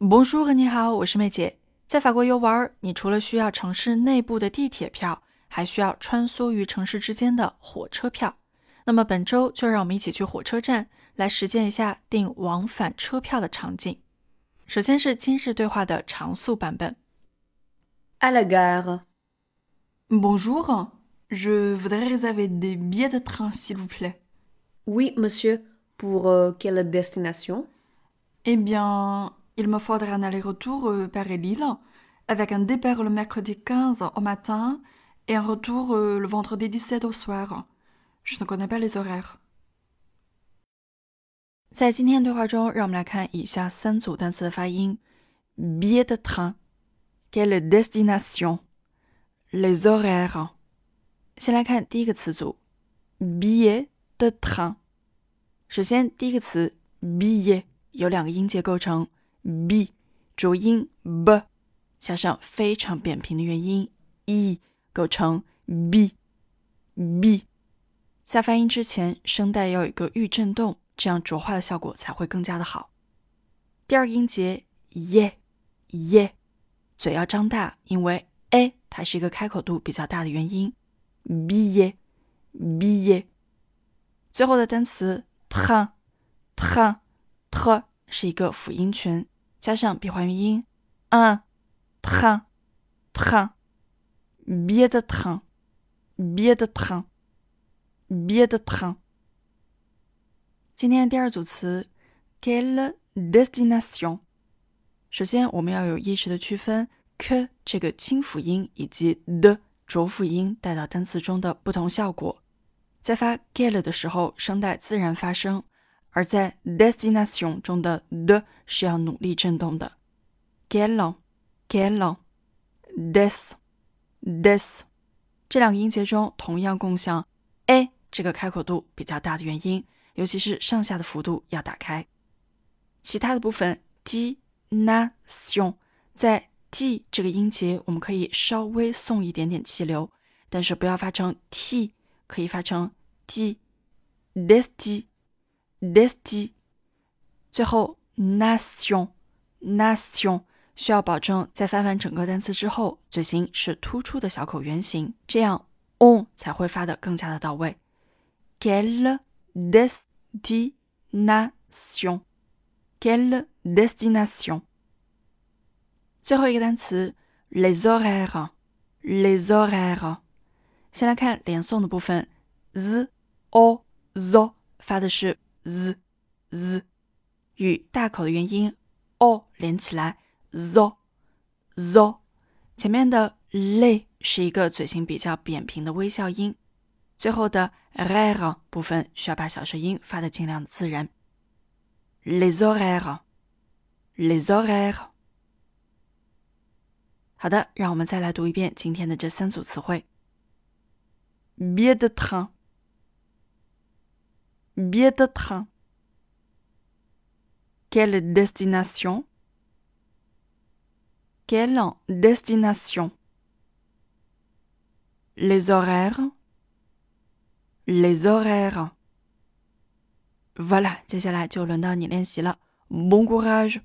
Bonjour，你好，我是妹姐。在法国游玩，你除了需要城市内部的地铁票，还需要穿梭于城市之间的火车票。那么本周就让我们一起去火车站来实践一下订往返车票的场景。首先是今日对话的常速版本。À la gare. Bonjour, je voudrais réserver des billets de train, s'il vous plaît. Oui, monsieur. Pour euh, quelle destination Eh bien, il me faudrait un aller-retour euh, Paris-Lille, avec un départ le mercredi 15 au matin et un retour euh, le vendredi 17 au soir. Je ne connais pas les horaires. 在今天对话中，让我们来看以下三组单词的发音：billet de train, quelle destination, les horaires。先来看第一个词组：billet de train。首先，第一个词 billet 由两个音节构成 ，b 浊音 b 加上非常扁平的元音 e 构成 b b。在发音之前，声带要有一个预震动。这样浊化的效果才会更加的好。第二个音节耶耶，嘴要张大，因为 a 它是一个开口度比较大的元音。b 耶 b 耶。最后的单词 t t t 是一个辅音群，加上闭环音 un t t bien de train bien de train bien de train。今天的第二组词，quelle destination？首先，我们要有意识的区分 que 这个清辅音以及 d 浊辅音带到单词中的不同效果。在发 quelle 的时候，声带自然发声；而在 destination 中的 d 是要努力震动的。quelle，quelle，des，des，这两个音节中同样共享 a 这个开口度比较大的元音。尤其是上下的幅度要打开，其他的部分 d na sion 在 d 这个音节，我们可以稍微送一点点气流，但是不要发成 t，可以发成 t，desti desti，最后 nation nation 需要保证在翻完整个单词之后，嘴型是突出的小口圆形，这样 on 才会发的更加的到位。quelle destination, quelle destination? 最后一个单词 les horaires, les horaires。先来看连诵的部分，z o zo 发的是 z z，与大口的元音 o 连起来 zo zo。前面的 le 是一个嘴型比较扁平的微笑音。最后的 r 部分需要把小舌音发的尽量自然。lezoré，lezoré。好的，让我们再来读一遍今天的这三组词汇 b i e d train, billet de train, quelle destination, quelle destination, les horaires。Les horaires. Voilà，接下来就轮到你练习了。Bon courage。